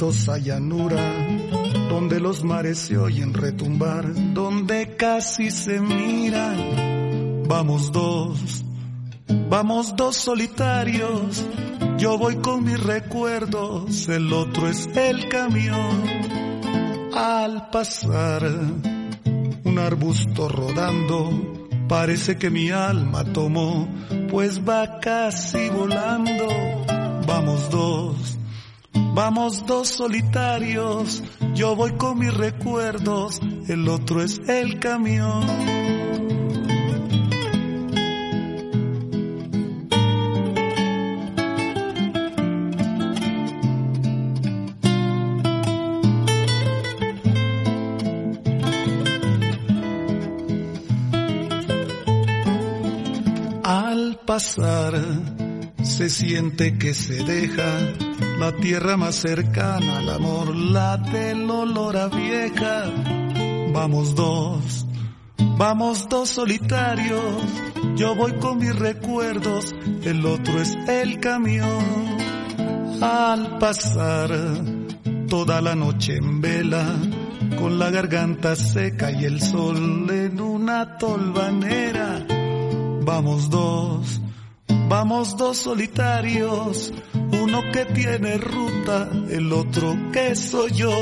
Llanura, donde los mares se oyen retumbar, donde casi se miran. Vamos dos, vamos dos solitarios, yo voy con mis recuerdos, el otro es el camión. Al pasar un arbusto rodando, parece que mi alma tomó, pues va casi volando Vamos dos, vamos dos solitarios, yo voy con mis recuerdos, el otro es el camión. Al pasar se siente que se deja la tierra más cercana al amor, la del olor a vieja. Vamos dos, vamos dos solitarios, yo voy con mis recuerdos, el otro es el camión. Al pasar toda la noche en vela, con la garganta seca y el sol en una tolvanera, vamos dos Vamos dos solitarios, uno que tiene ruta, el otro que soy yo.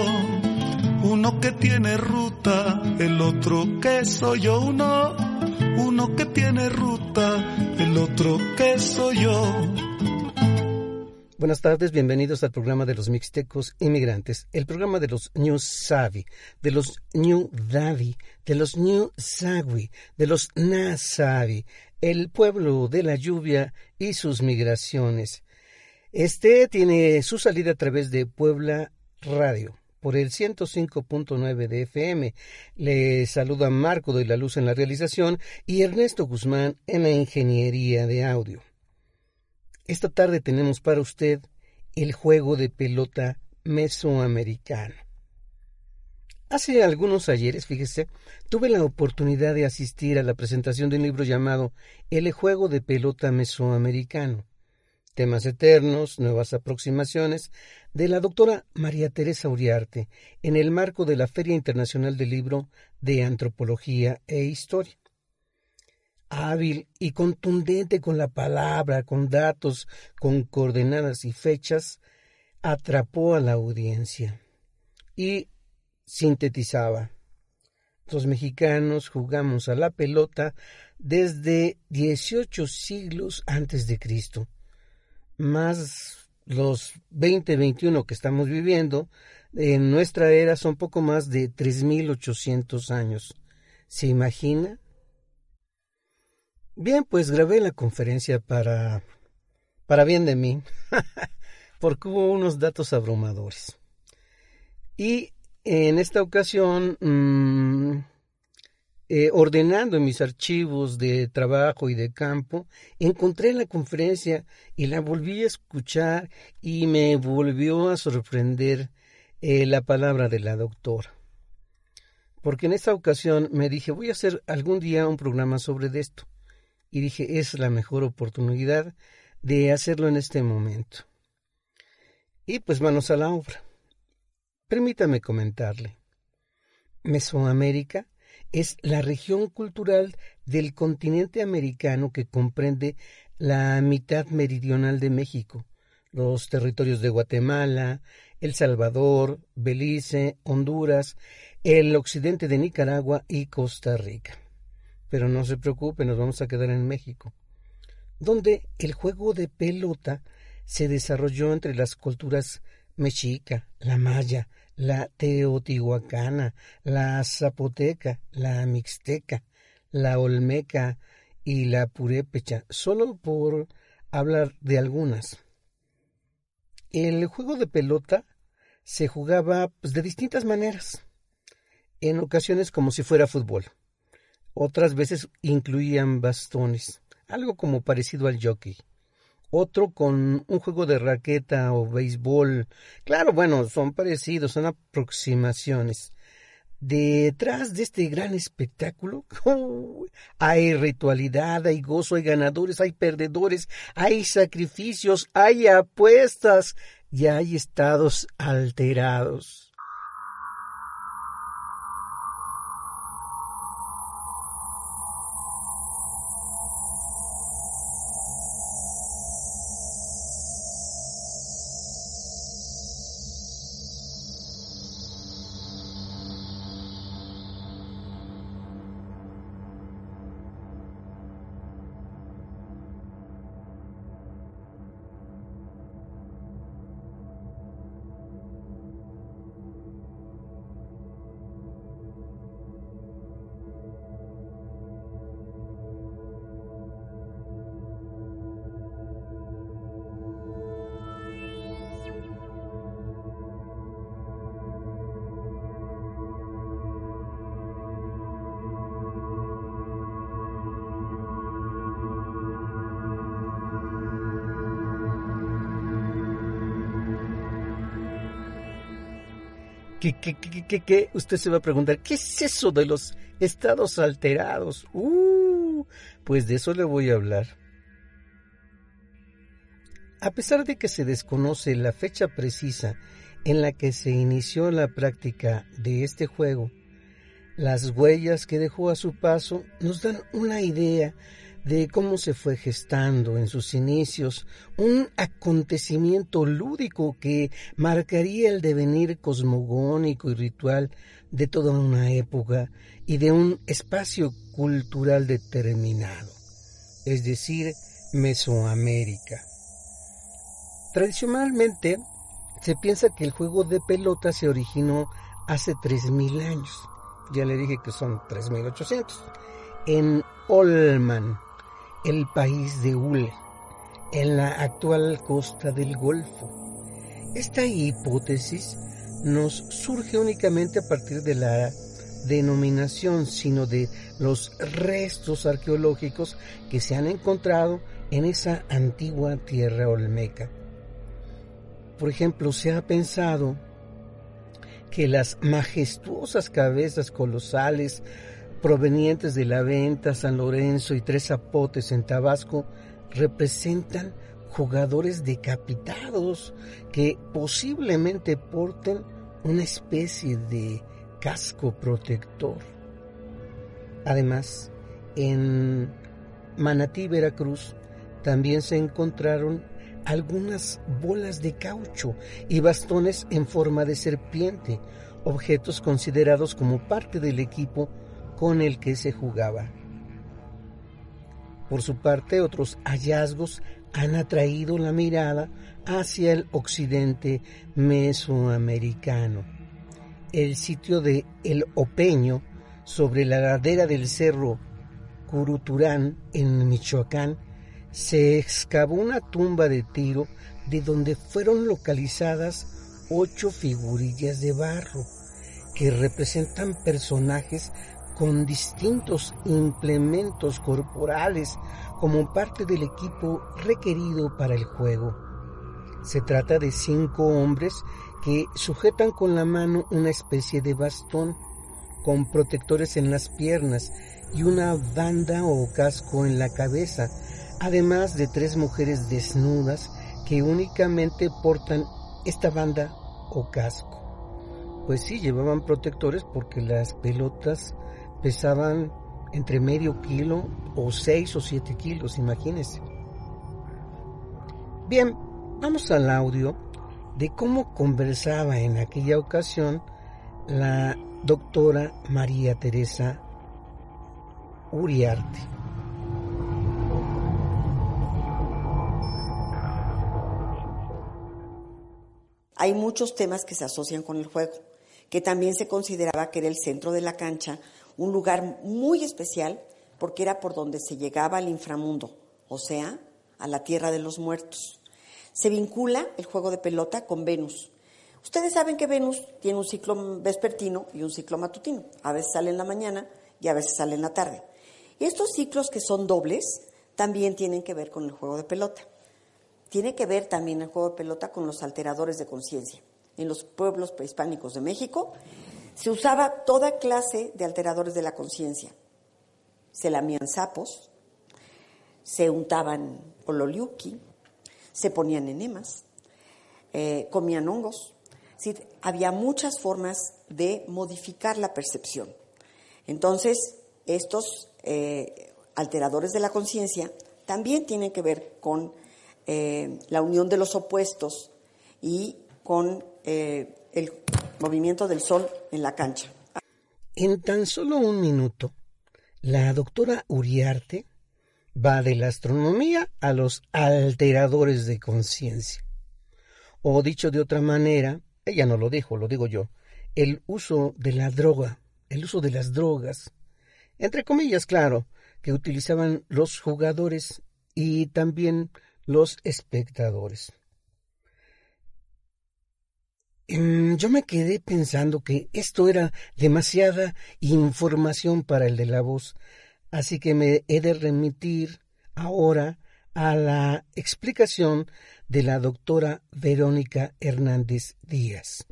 Uno que tiene ruta, el otro que soy yo. Uno, uno que tiene ruta, el otro que soy yo. Buenas tardes, bienvenidos al programa de los Mixtecos Inmigrantes, el programa de los New Savi, de los New Davi, de los New Sagui, de los Nasavi, el pueblo de la lluvia y sus migraciones. Este tiene su salida a través de Puebla Radio por el 105.9 de FM. Le saluda Marco de la Luz en la realización y Ernesto Guzmán en la ingeniería de audio. Esta tarde tenemos para usted el juego de pelota mesoamericano. Hace algunos ayeres, fíjese, tuve la oportunidad de asistir a la presentación de un libro llamado El juego de pelota mesoamericano. Temas eternos, nuevas aproximaciones, de la doctora María Teresa Uriarte, en el marco de la Feria Internacional del Libro de Antropología e Historia. Hábil y contundente con la palabra, con datos, con coordenadas y fechas, atrapó a la audiencia. Y sintetizaba. Los mexicanos jugamos a la pelota desde 18 siglos antes de Cristo, más los 20-21 que estamos viviendo, en nuestra era son poco más de 3.800 años. ¿Se imagina? Bien, pues grabé la conferencia para, para bien de mí, porque hubo unos datos abrumadores. Y en esta ocasión, mm, eh, ordenando mis archivos de trabajo y de campo, encontré la conferencia y la volví a escuchar y me volvió a sorprender eh, la palabra de la doctora. Porque en esta ocasión me dije, voy a hacer algún día un programa sobre esto. Y dije, es la mejor oportunidad de hacerlo en este momento. Y pues manos a la obra. Permítame comentarle. Mesoamérica es la región cultural del continente americano que comprende la mitad meridional de México, los territorios de Guatemala, El Salvador, Belice, Honduras, el occidente de Nicaragua y Costa Rica. Pero no se preocupe, nos vamos a quedar en México, donde el juego de pelota se desarrolló entre las culturas mexica, la maya, la teotihuacana, la zapoteca, la mixteca, la olmeca y la purépecha, solo por hablar de algunas. El juego de pelota se jugaba pues, de distintas maneras, en ocasiones como si fuera fútbol, otras veces incluían bastones, algo como parecido al jockey otro con un juego de raqueta o béisbol. Claro, bueno, son parecidos, son aproximaciones. Detrás de este gran espectáculo hay ritualidad, hay gozo, hay ganadores, hay perdedores, hay sacrificios, hay apuestas y hay estados alterados. ¿Qué, qué, qué, qué, Usted se va a preguntar, ¿qué es eso de los estados alterados? Uh, pues de eso le voy a hablar. A pesar de que se desconoce la fecha precisa en la que se inició la práctica de este juego, las huellas que dejó a su paso nos dan una idea de cómo se fue gestando en sus inicios un acontecimiento lúdico que marcaría el devenir cosmogónico y ritual de toda una época y de un espacio cultural determinado, es decir, Mesoamérica. Tradicionalmente se piensa que el juego de pelota se originó hace 3.000 años, ya le dije que son 3.800, en Olman, el país de Hule, en la actual costa del Golfo. Esta hipótesis nos surge únicamente a partir de la denominación, sino de los restos arqueológicos que se han encontrado en esa antigua tierra olmeca. Por ejemplo, se ha pensado que las majestuosas cabezas colosales provenientes de la venta San Lorenzo y Tres Zapotes en Tabasco representan jugadores decapitados que posiblemente porten una especie de casco protector. Además, en Manatí, Veracruz, también se encontraron algunas bolas de caucho y bastones en forma de serpiente, objetos considerados como parte del equipo con el que se jugaba. Por su parte, otros hallazgos han atraído la mirada hacia el occidente mesoamericano. El sitio de El Opeño, sobre la ladera del cerro Curuturán, en Michoacán, se excavó una tumba de tiro de donde fueron localizadas ocho figurillas de barro que representan personajes con distintos implementos corporales como parte del equipo requerido para el juego. Se trata de cinco hombres que sujetan con la mano una especie de bastón con protectores en las piernas y una banda o casco en la cabeza, además de tres mujeres desnudas que únicamente portan esta banda o casco. Pues sí, llevaban protectores porque las pelotas pesaban entre medio kilo o seis o siete kilos, imagínense. Bien, vamos al audio de cómo conversaba en aquella ocasión la doctora María Teresa Uriarte. hay muchos temas que se asocian con el juego, que también se consideraba que era el centro de la cancha, un lugar muy especial porque era por donde se llegaba al inframundo, o sea, a la tierra de los muertos. Se vincula el juego de pelota con Venus. Ustedes saben que Venus tiene un ciclo vespertino y un ciclo matutino. A veces sale en la mañana y a veces sale en la tarde. Y estos ciclos que son dobles también tienen que ver con el juego de pelota. Tiene que ver también el juego de pelota con los alteradores de conciencia. En los pueblos prehispánicos de México se usaba toda clase de alteradores de la conciencia. Se lamían sapos, se untaban ololiuki, se ponían enemas, eh, comían hongos. había muchas formas de modificar la percepción. Entonces, estos eh, alteradores de la conciencia también tienen que ver con eh, la unión de los opuestos y con el movimiento del sol en la cancha. En tan solo un minuto, la doctora Uriarte va de la astronomía a los alteradores de conciencia. O dicho de otra manera, ella no lo dijo, lo digo yo, el uso de la droga, el uso de las drogas, entre comillas, claro, que utilizaban los jugadores y también los espectadores. Em, yo me quedé pensando que esto era demasiada información para el de la voz, así que me he de remitir ahora a la explicación de la doctora Verónica Hernández Díaz.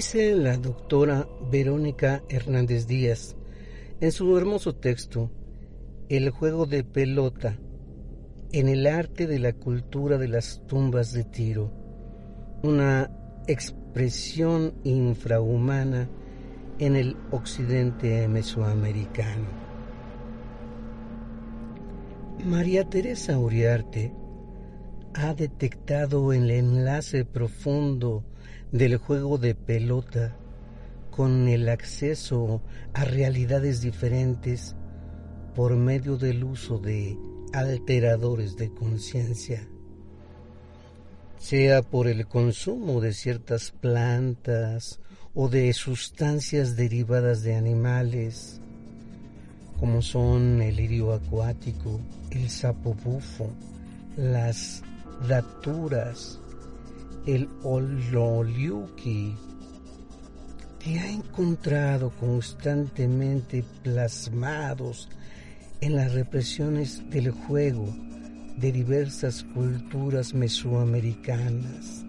Dice la doctora Verónica Hernández Díaz en su hermoso texto El juego de pelota en el arte de la cultura de las tumbas de tiro, una expresión infrahumana en el occidente mesoamericano. María Teresa Uriarte ha detectado el enlace profundo del juego de pelota con el acceso a realidades diferentes por medio del uso de alteradores de conciencia, sea por el consumo de ciertas plantas o de sustancias derivadas de animales, como son el lirio acuático, el sapo bufo, las daturas, el Ololiuki, que ha encontrado constantemente plasmados en las represiones del juego de diversas culturas mesoamericanas.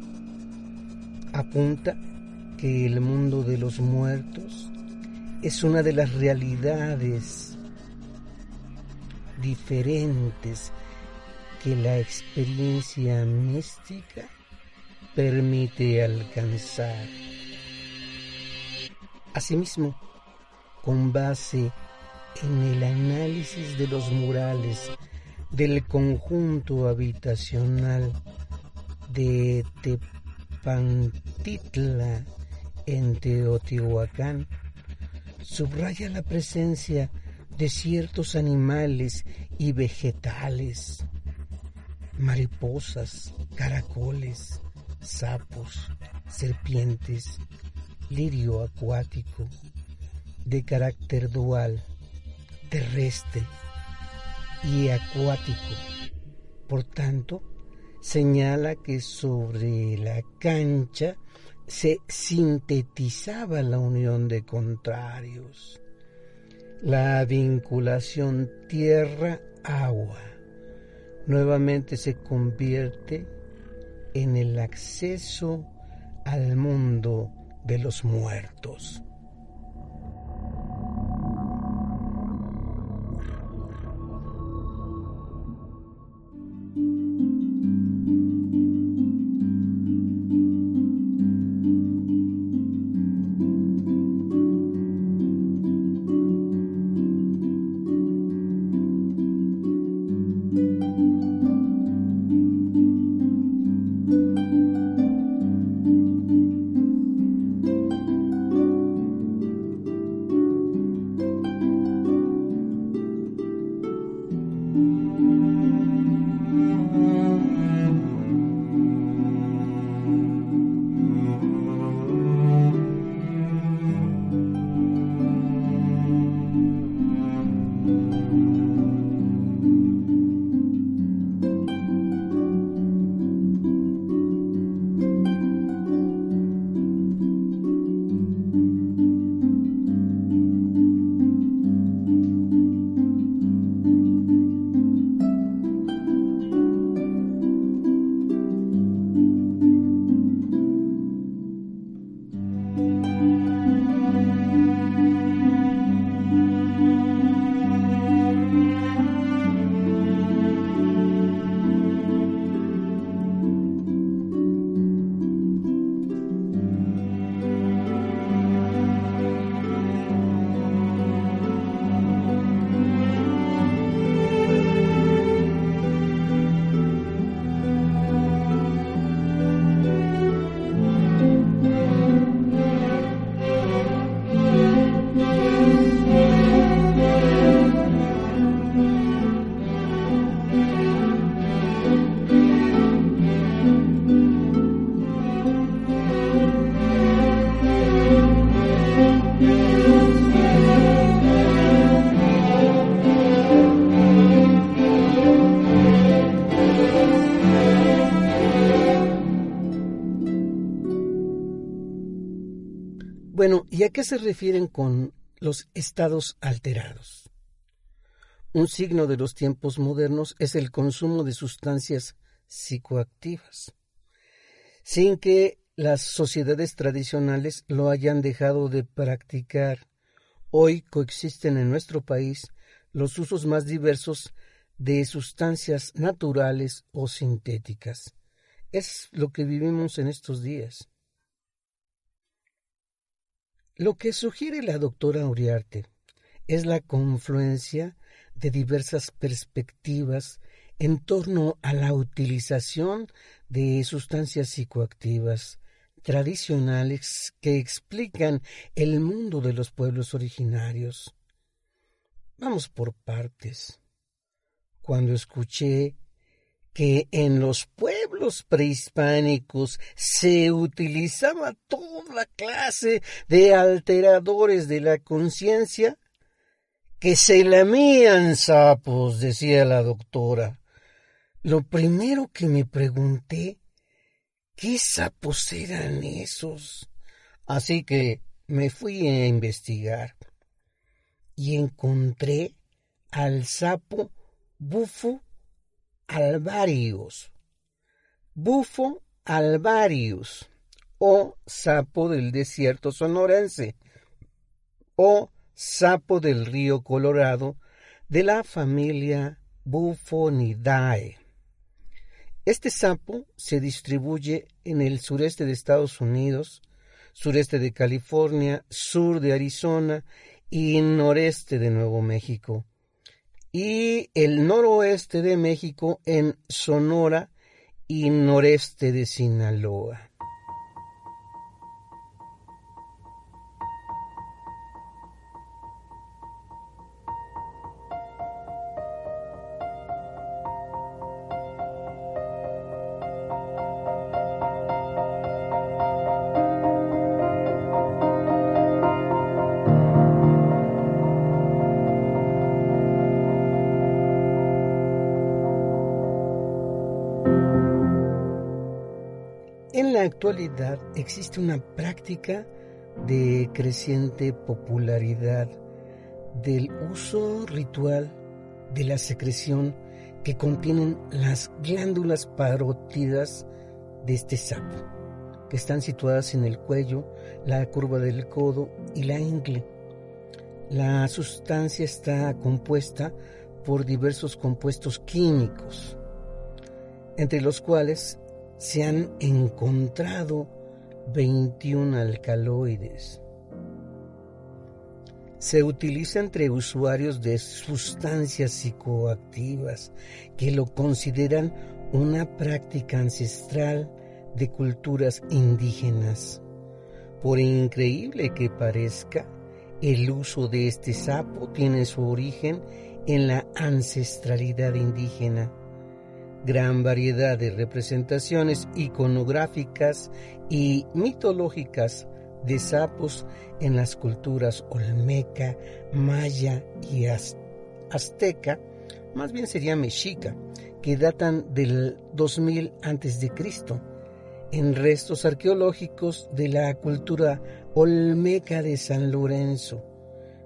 Apunta que el mundo de los muertos es una de las realidades diferentes que la experiencia mística permite alcanzar. Asimismo, con base en el análisis de los murales del conjunto habitacional de Tepantitla en Teotihuacán, subraya la presencia de ciertos animales y vegetales, mariposas, caracoles, sapos, serpientes, lirio acuático, de carácter dual, terrestre y acuático. Por tanto, señala que sobre la cancha se sintetizaba la unión de contrarios, la vinculación tierra-agua. Nuevamente se convierte en el acceso al mundo de los muertos. ¿Y a qué se refieren con los estados alterados? Un signo de los tiempos modernos es el consumo de sustancias psicoactivas, sin que las sociedades tradicionales lo hayan dejado de practicar. Hoy coexisten en nuestro país los usos más diversos de sustancias naturales o sintéticas. Es lo que vivimos en estos días. Lo que sugiere la doctora Uriarte es la confluencia de diversas perspectivas en torno a la utilización de sustancias psicoactivas tradicionales que explican el mundo de los pueblos originarios. Vamos por partes. Cuando escuché que en los pueblos prehispánicos se utilizaba toda clase de alteradores de la conciencia, que se lamían sapos, decía la doctora. Lo primero que me pregunté, ¿qué sapos eran esos? Así que me fui a investigar y encontré al sapo bufo alvarius. Bufo alvarius o sapo del desierto sonorense o sapo del río Colorado de la familia Bufonidae. Este sapo se distribuye en el sureste de Estados Unidos, sureste de California, sur de Arizona y noreste de Nuevo México, y el noroeste de México en Sonora y noreste de Sinaloa. Actualidad existe una práctica de creciente popularidad del uso ritual de la secreción que contienen las glándulas parótidas de este sapo, que están situadas en el cuello, la curva del codo y la ingle. La sustancia está compuesta por diversos compuestos químicos, entre los cuales se han encontrado 21 alcaloides. Se utiliza entre usuarios de sustancias psicoactivas que lo consideran una práctica ancestral de culturas indígenas. Por increíble que parezca, el uso de este sapo tiene su origen en la ancestralidad indígena gran variedad de representaciones iconográficas y mitológicas de sapos en las culturas olmeca, maya y azteca, más bien sería mexica, que datan del 2000 a.C. en restos arqueológicos de la cultura olmeca de San Lorenzo,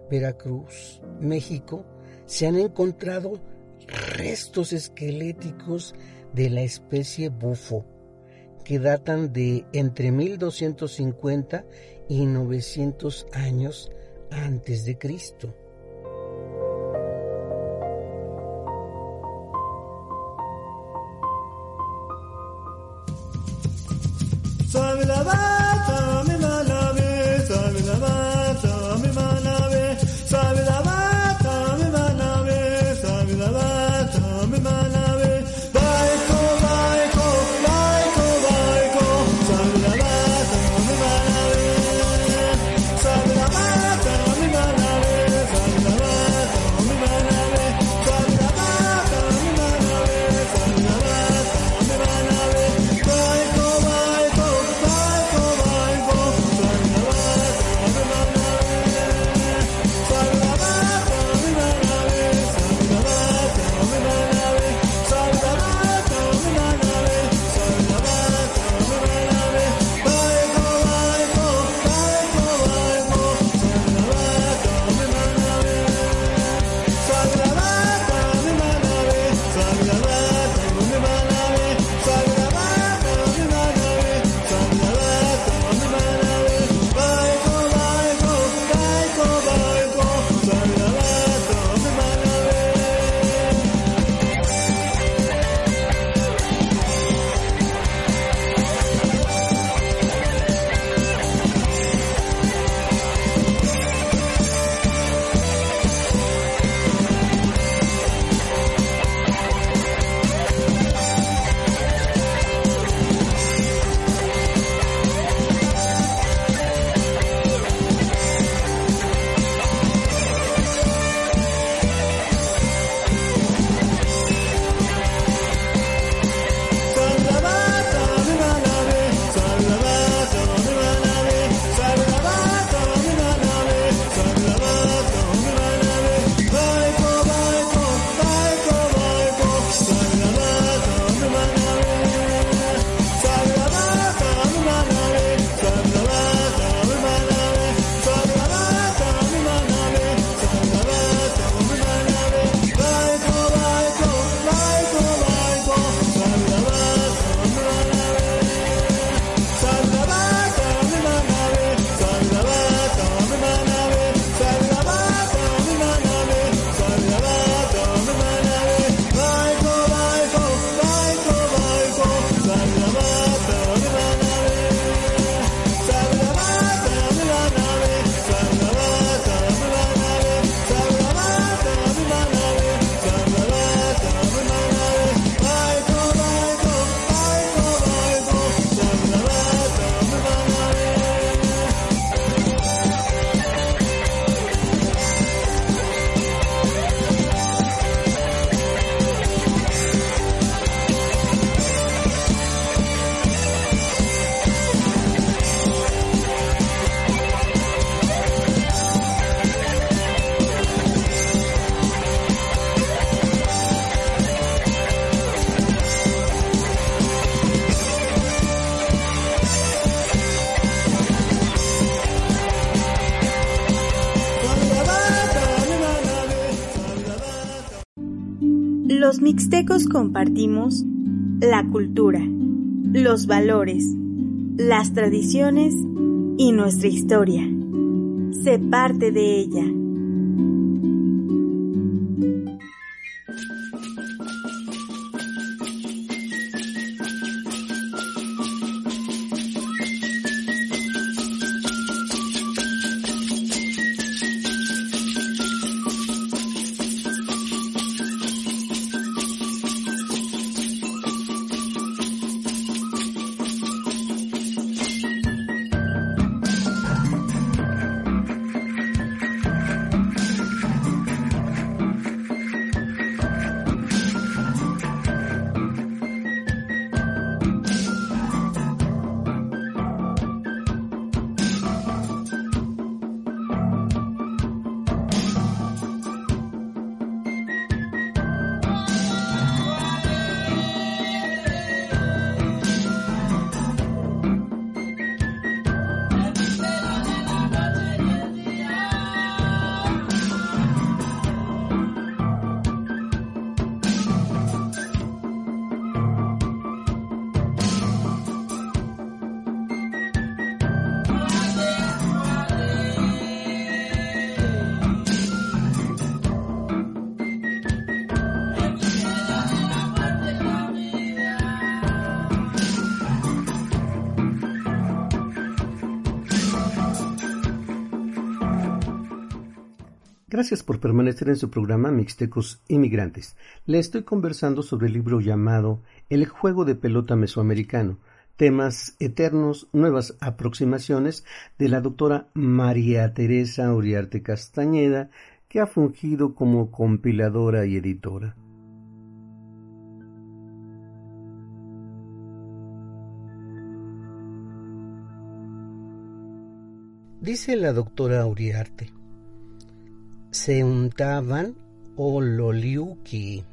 Veracruz, México, se han encontrado restos esqueléticos de la especie bufo, que datan de entre 1250 y 900 años antes de Cristo. Mixtecos compartimos la cultura, los valores, las tradiciones y nuestra historia. Sé parte de ella. Gracias por permanecer en su programa Mixtecos Inmigrantes. Le estoy conversando sobre el libro llamado El juego de pelota mesoamericano, temas eternos, nuevas aproximaciones de la doctora María Teresa Uriarte Castañeda, que ha fungido como compiladora y editora. Dice la doctora Uriarte, se untaban ololiuki.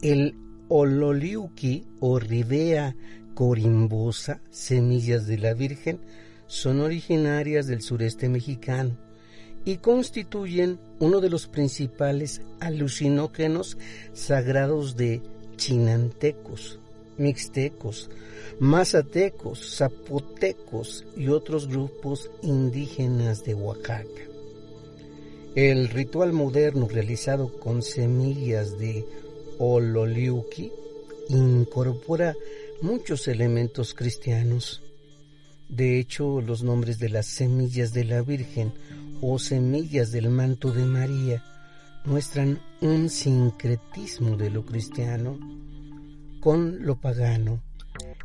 El ololiuki o ribea corimbosa, semillas de la Virgen, son originarias del sureste mexicano y constituyen uno de los principales alucinógenos sagrados de chinantecos, mixtecos, mazatecos, zapotecos y otros grupos indígenas de Oaxaca. El ritual moderno realizado con semillas de ololiuki incorpora muchos elementos cristianos. De hecho, los nombres de las semillas de la Virgen o semillas del manto de María muestran un sincretismo de lo cristiano con lo pagano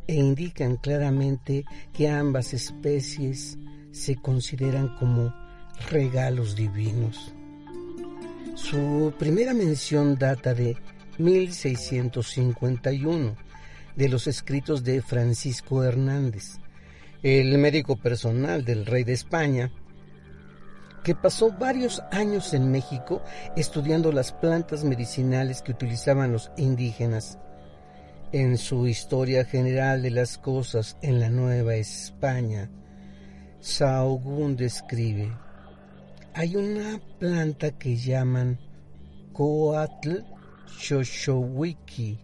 e indican claramente que ambas especies se consideran como regalos divinos. Su primera mención data de 1651 de los escritos de Francisco Hernández, el médico personal del rey de España, que pasó varios años en México estudiando las plantas medicinales que utilizaban los indígenas. En su Historia General de las Cosas en la Nueva España, Sahagún describe hay una planta que llaman Coatl Xoxowiki,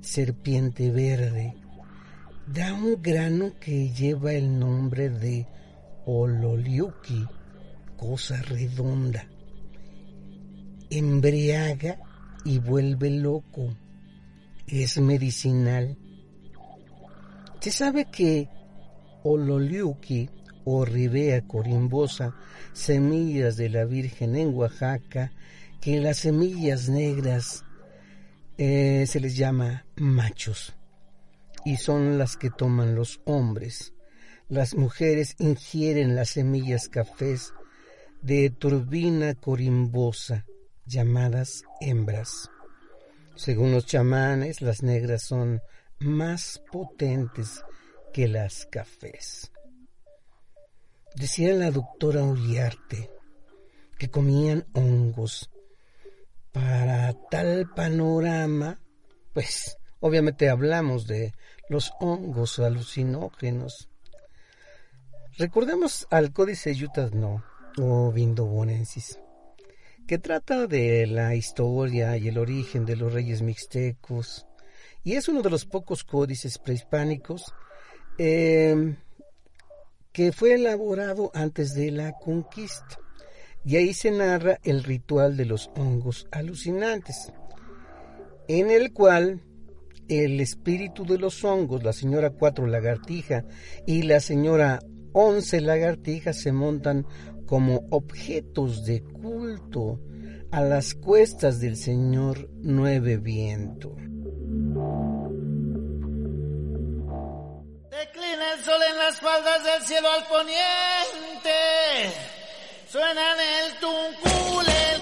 serpiente verde. Da un grano que lleva el nombre de Ololiuki, cosa redonda. Embriaga y vuelve loco. Es medicinal. Se sabe que Ololiuki o ribea corimbosa, semillas de la Virgen en Oaxaca, que las semillas negras eh, se les llama machos y son las que toman los hombres. Las mujeres ingieren las semillas cafés de turbina corimbosa, llamadas hembras. Según los chamanes, las negras son más potentes que las cafés. Decía la doctora Uriarte que comían hongos. Para tal panorama, pues obviamente hablamos de los hongos alucinógenos. Recordemos al Códice Utah No o Vindobonensis, que trata de la historia y el origen de los reyes mixtecos, y es uno de los pocos códices prehispánicos eh, que fue elaborado antes de la conquista. Y ahí se narra el ritual de los hongos alucinantes, en el cual el espíritu de los hongos, la señora cuatro lagartija y la señora once lagartijas se montan como objetos de culto a las cuestas del señor nueve viento. Declina el sol en las faldas del cielo al poniente. Suena en el tuncul el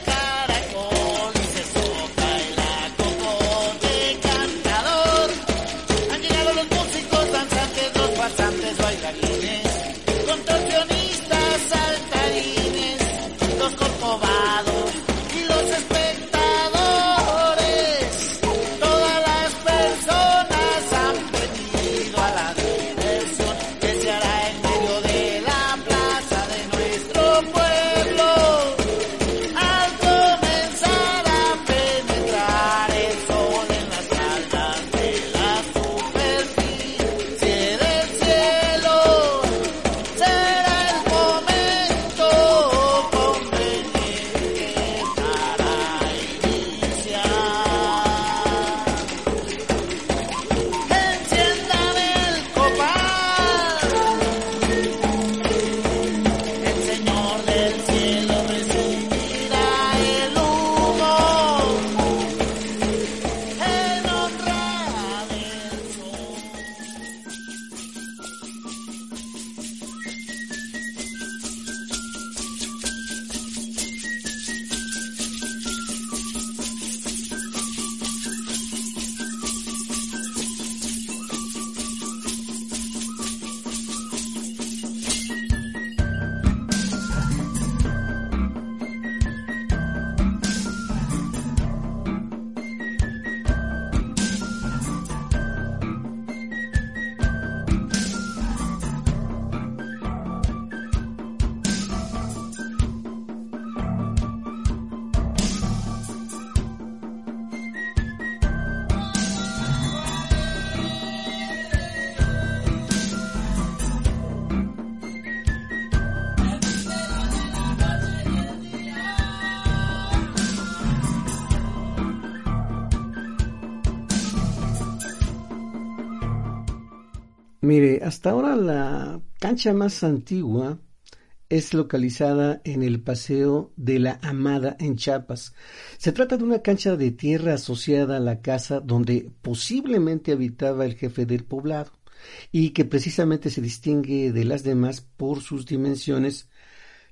Mire, hasta ahora la cancha más antigua es localizada en el Paseo de la Amada en Chiapas. Se trata de una cancha de tierra asociada a la casa donde posiblemente habitaba el jefe del poblado y que precisamente se distingue de las demás por sus dimensiones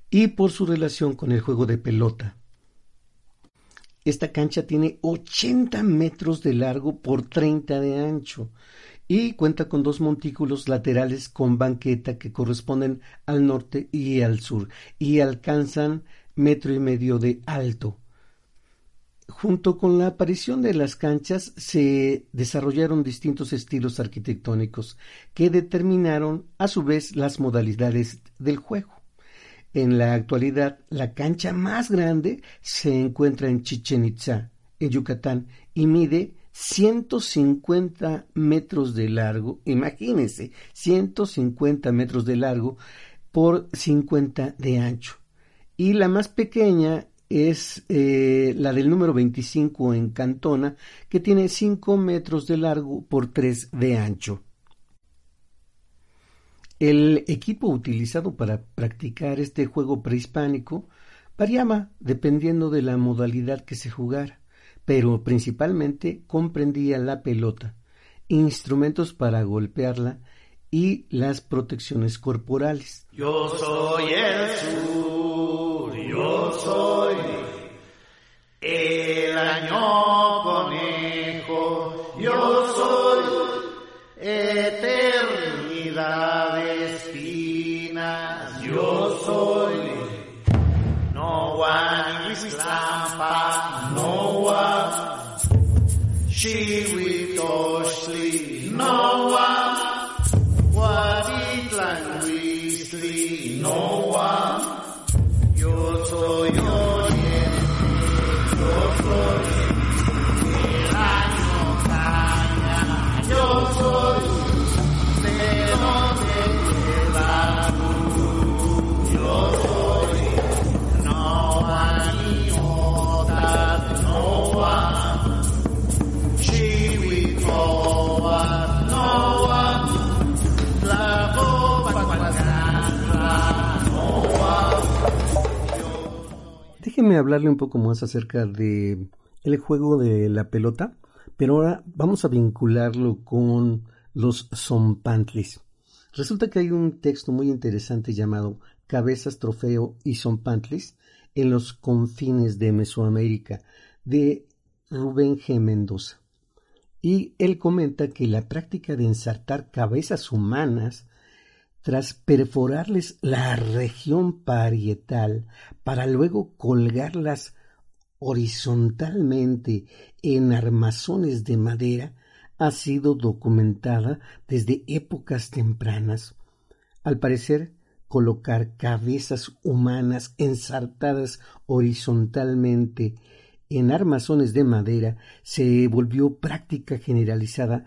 y por su relación con el juego de pelota. Esta cancha tiene 80 metros de largo por 30 de ancho y cuenta con dos montículos laterales con banqueta que corresponden al norte y al sur y alcanzan metro y medio de alto. Junto con la aparición de las canchas se desarrollaron distintos estilos arquitectónicos que determinaron a su vez las modalidades del juego. En la actualidad, la cancha más grande se encuentra en Chichen Itza, en Yucatán, y mide 150 metros de largo, imagínense, 150 metros de largo por 50 de ancho. Y la más pequeña es eh, la del número 25 en Cantona, que tiene 5 metros de largo por 3 de ancho. El equipo utilizado para practicar este juego prehispánico variaba dependiendo de la modalidad que se jugara pero principalmente comprendía la pelota, instrumentos para golpearla y las protecciones corporales. Déjeme hablarle un poco más acerca de el juego de la pelota, pero ahora vamos a vincularlo con los zompantlis. Resulta que hay un texto muy interesante llamado Cabezas, Trofeo y Zompantlis en los confines de Mesoamérica de Rubén G. Mendoza. Y él comenta que la práctica de ensartar cabezas humanas tras perforarles la región parietal para luego colgarlas horizontalmente en armazones de madera, ha sido documentada desde épocas tempranas. Al parecer, colocar cabezas humanas ensartadas horizontalmente en armazones de madera se volvió práctica generalizada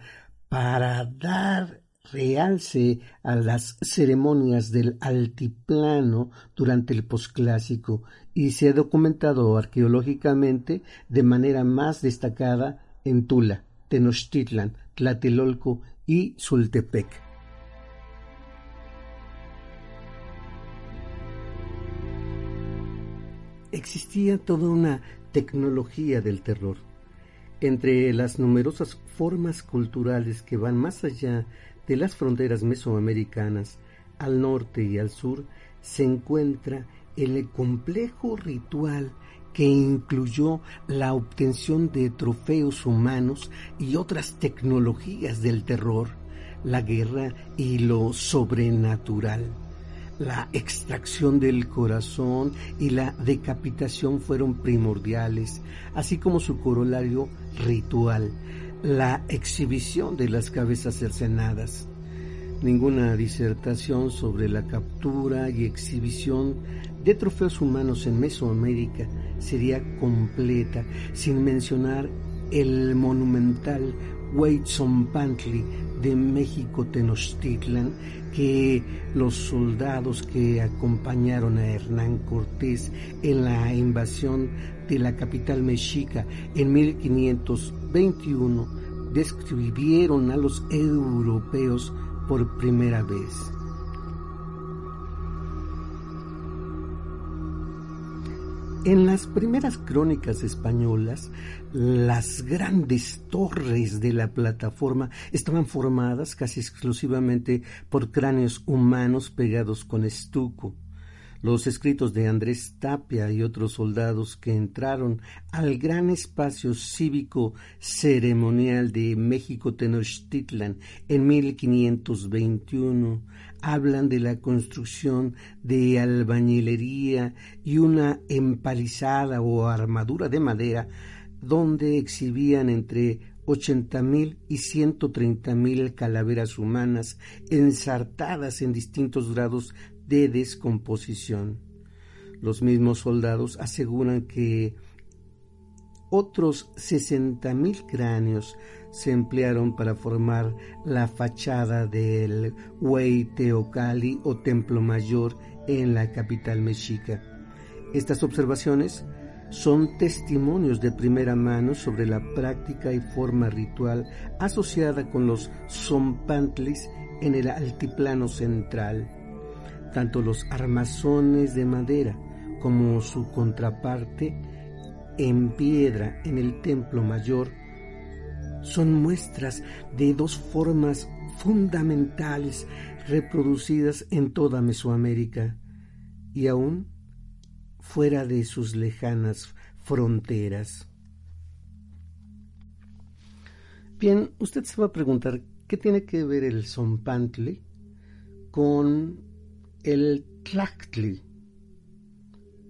para dar realce a las ceremonias del altiplano durante el posclásico y se ha documentado arqueológicamente de manera más destacada en Tula, Tenochtitlan, Tlatelolco y Sultepec. Existía toda una tecnología del terror. Entre las numerosas formas culturales que van más allá de las fronteras mesoamericanas, al norte y al sur, se encuentra el complejo ritual que incluyó la obtención de trofeos humanos y otras tecnologías del terror, la guerra y lo sobrenatural. La extracción del corazón y la decapitación fueron primordiales, así como su corolario ritual, la exhibición de las cabezas cercenadas. Ninguna disertación sobre la captura y exhibición de trofeos humanos en Mesoamérica sería completa sin mencionar el monumental Huitzompantli de México Tenochtitlan que los soldados que acompañaron a Hernán Cortés en la invasión de la capital mexica en 1521 describieron a los europeos por primera vez. En las primeras crónicas españolas, las grandes torres de la plataforma estaban formadas casi exclusivamente por cráneos humanos pegados con estuco. Los escritos de Andrés Tapia y otros soldados que entraron al gran espacio cívico ceremonial de México Tenochtitlan en 1521 hablan de la construcción de albañilería y una empalizada o armadura de madera donde exhibían entre ochenta mil y ciento treinta mil calaveras humanas ensartadas en distintos grados de descomposición. Los mismos soldados aseguran que otros sesenta mil cráneos se emplearon para formar la fachada del Hueyteocali o Templo Mayor en la capital mexica. Estas observaciones son testimonios de primera mano sobre la práctica y forma ritual asociada con los zompantlis en el altiplano central. Tanto los armazones de madera como su contraparte en piedra en el templo mayor son muestras de dos formas fundamentales reproducidas en toda Mesoamérica y aún fuera de sus lejanas fronteras. Bien, usted se va a preguntar qué tiene que ver el Zompantli con el Tlachtli.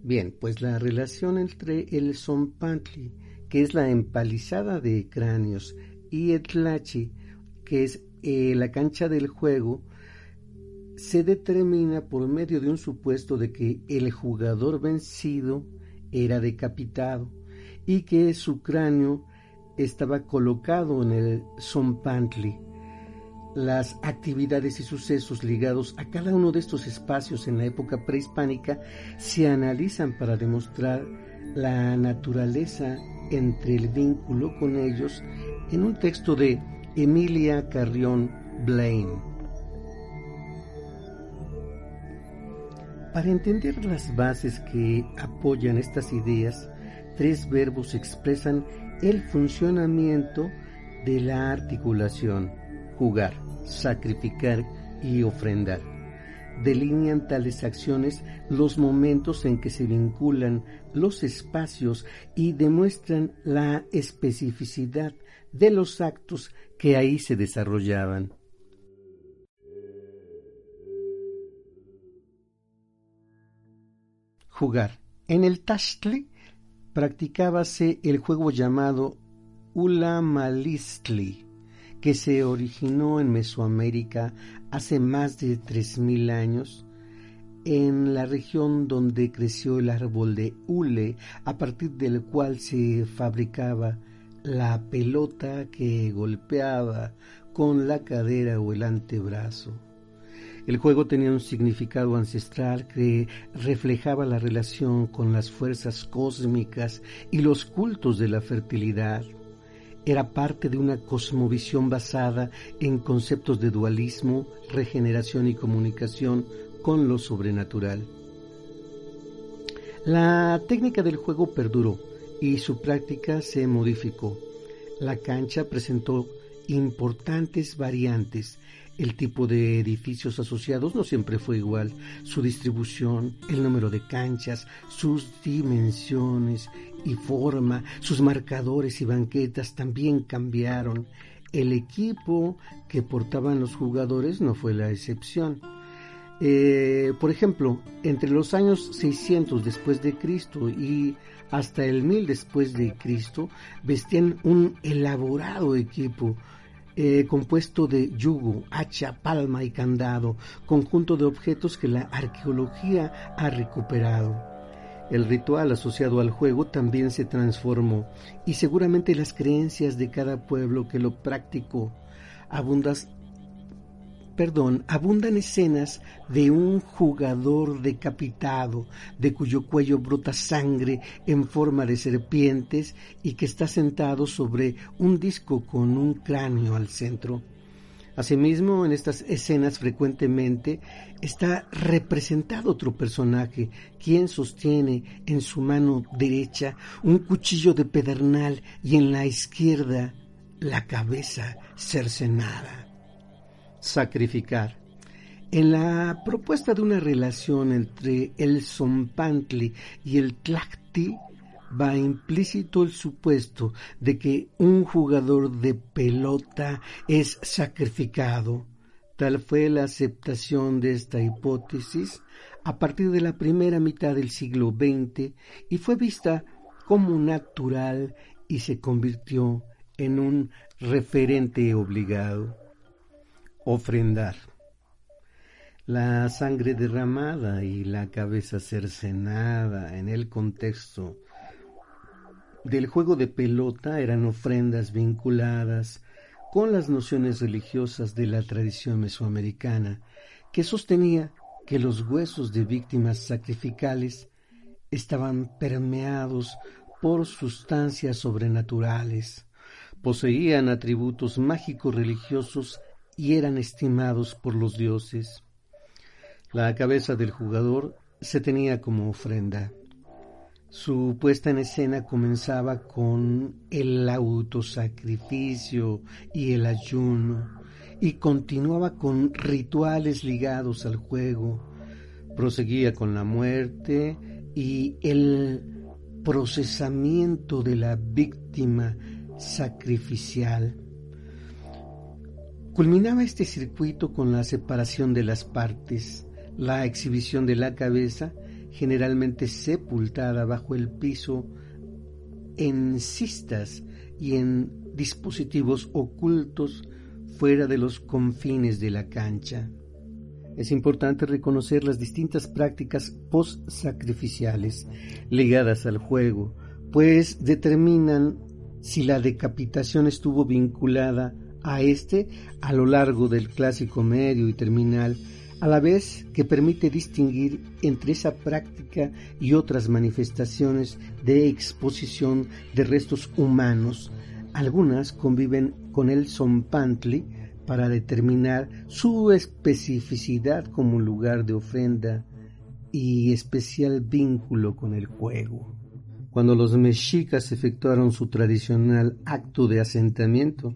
Bien, pues la relación entre el Zompantli que es la empalizada de cráneos, y el tlachi, que es eh, la cancha del juego, se determina por medio de un supuesto de que el jugador vencido era decapitado y que su cráneo estaba colocado en el Zompantli. Las actividades y sucesos ligados a cada uno de estos espacios en la época prehispánica se analizan para demostrar la naturaleza entre el vínculo con ellos en un texto de Emilia Carrión Blaine. Para entender las bases que apoyan estas ideas, tres verbos expresan el funcionamiento de la articulación, jugar, sacrificar y ofrendar. Delinean tales acciones los momentos en que se vinculan los espacios y demuestran la especificidad de los actos que ahí se desarrollaban. Jugar. En el Tashtli practicábase el juego llamado Ulamalistli, que se originó en Mesoamérica hace más de 3.000 años, en la región donde creció el árbol de hule, a partir del cual se fabricaba la pelota que golpeaba con la cadera o el antebrazo. El juego tenía un significado ancestral que reflejaba la relación con las fuerzas cósmicas y los cultos de la fertilidad. Era parte de una cosmovisión basada en conceptos de dualismo, regeneración y comunicación con lo sobrenatural. La técnica del juego perduró y su práctica se modificó. La cancha presentó importantes variantes el tipo de edificios asociados no siempre fue igual. Su distribución, el número de canchas, sus dimensiones y forma, sus marcadores y banquetas también cambiaron. El equipo que portaban los jugadores no fue la excepción. Eh, por ejemplo, entre los años 600 después de Cristo y hasta el 1000 después de Cristo, vestían un elaborado equipo eh, compuesto de yugo, hacha, palma y candado, conjunto de objetos que la arqueología ha recuperado. El ritual asociado al juego también se transformó y seguramente las creencias de cada pueblo que lo practicó abundas, perdón, abundan escenas de un jugador decapitado, de cuyo cuello brota sangre en forma de serpientes y que está sentado sobre un disco con un cráneo al centro. Asimismo, en estas escenas frecuentemente está representado otro personaje, quien sostiene en su mano derecha un cuchillo de pedernal y en la izquierda la cabeza cercenada sacrificar. En la propuesta de una relación entre el Zompantli y el Tlacti va implícito el supuesto de que un jugador de pelota es sacrificado. Tal fue la aceptación de esta hipótesis a partir de la primera mitad del siglo XX y fue vista como natural y se convirtió en un referente obligado ofrendar. La sangre derramada y la cabeza cercenada en el contexto del juego de pelota eran ofrendas vinculadas con las nociones religiosas de la tradición mesoamericana, que sostenía que los huesos de víctimas sacrificales estaban permeados por sustancias sobrenaturales, poseían atributos mágicos religiosos y eran estimados por los dioses. La cabeza del jugador se tenía como ofrenda. Su puesta en escena comenzaba con el autosacrificio y el ayuno y continuaba con rituales ligados al juego. Proseguía con la muerte y el procesamiento de la víctima sacrificial. Culminaba este circuito con la separación de las partes, la exhibición de la cabeza, generalmente sepultada bajo el piso en cistas y en dispositivos ocultos fuera de los confines de la cancha. Es importante reconocer las distintas prácticas post-sacrificiales ligadas al juego, pues determinan si la decapitación estuvo vinculada a este a lo largo del clásico medio y terminal, a la vez que permite distinguir entre esa práctica y otras manifestaciones de exposición de restos humanos. Algunas conviven con el Zompantli para determinar su especificidad como lugar de ofrenda y especial vínculo con el juego. Cuando los mexicas efectuaron su tradicional acto de asentamiento,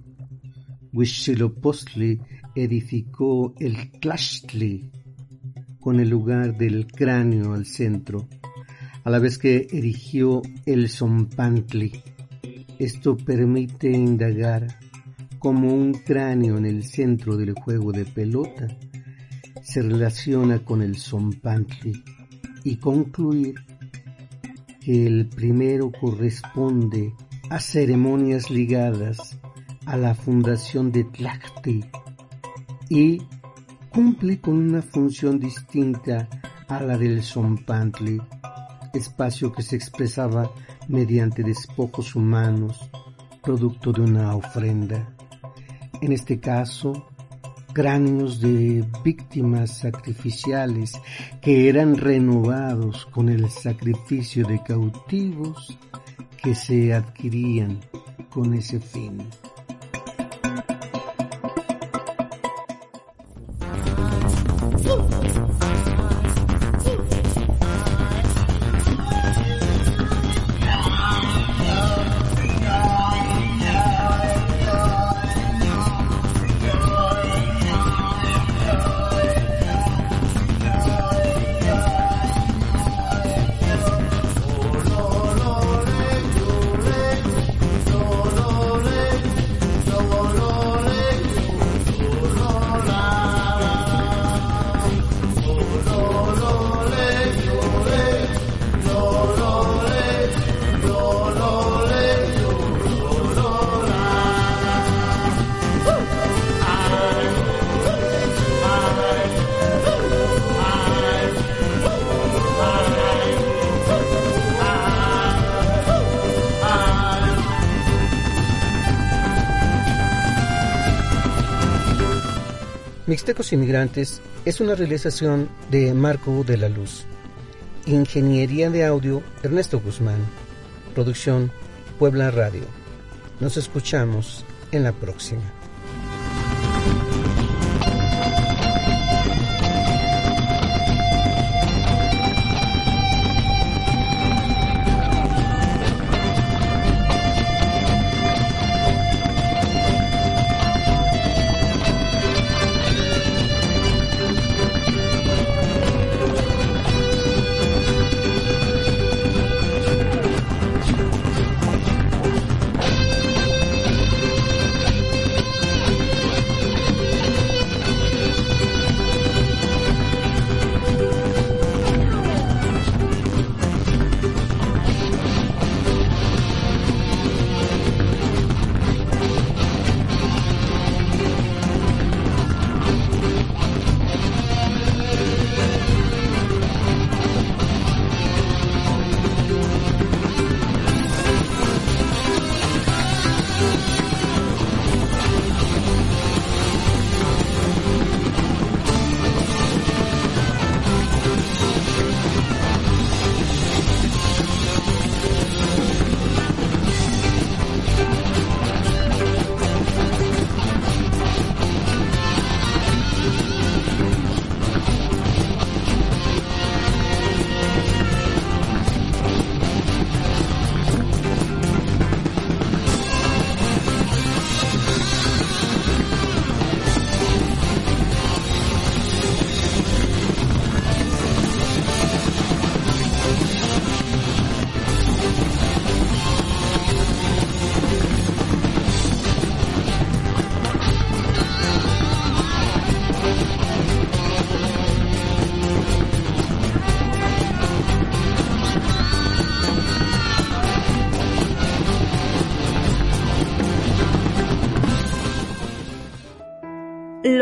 Huitzilopochtli edificó el Tlachtli con el lugar del cráneo al centro, a la vez que erigió el Zompantli. Esto permite indagar cómo un cráneo en el centro del juego de pelota se relaciona con el Zompantli y concluir que el primero corresponde a ceremonias ligadas a la fundación de Tlacti y cumple con una función distinta a la del Zompantli, espacio que se expresaba mediante despojos humanos, producto de una ofrenda. En este caso, cráneos de víctimas sacrificiales que eran renovados con el sacrificio de cautivos que se adquirían con ese fin. Mixtecos Inmigrantes es una realización de Marco de la Luz. Ingeniería de audio Ernesto Guzmán. Producción Puebla Radio. Nos escuchamos en la próxima.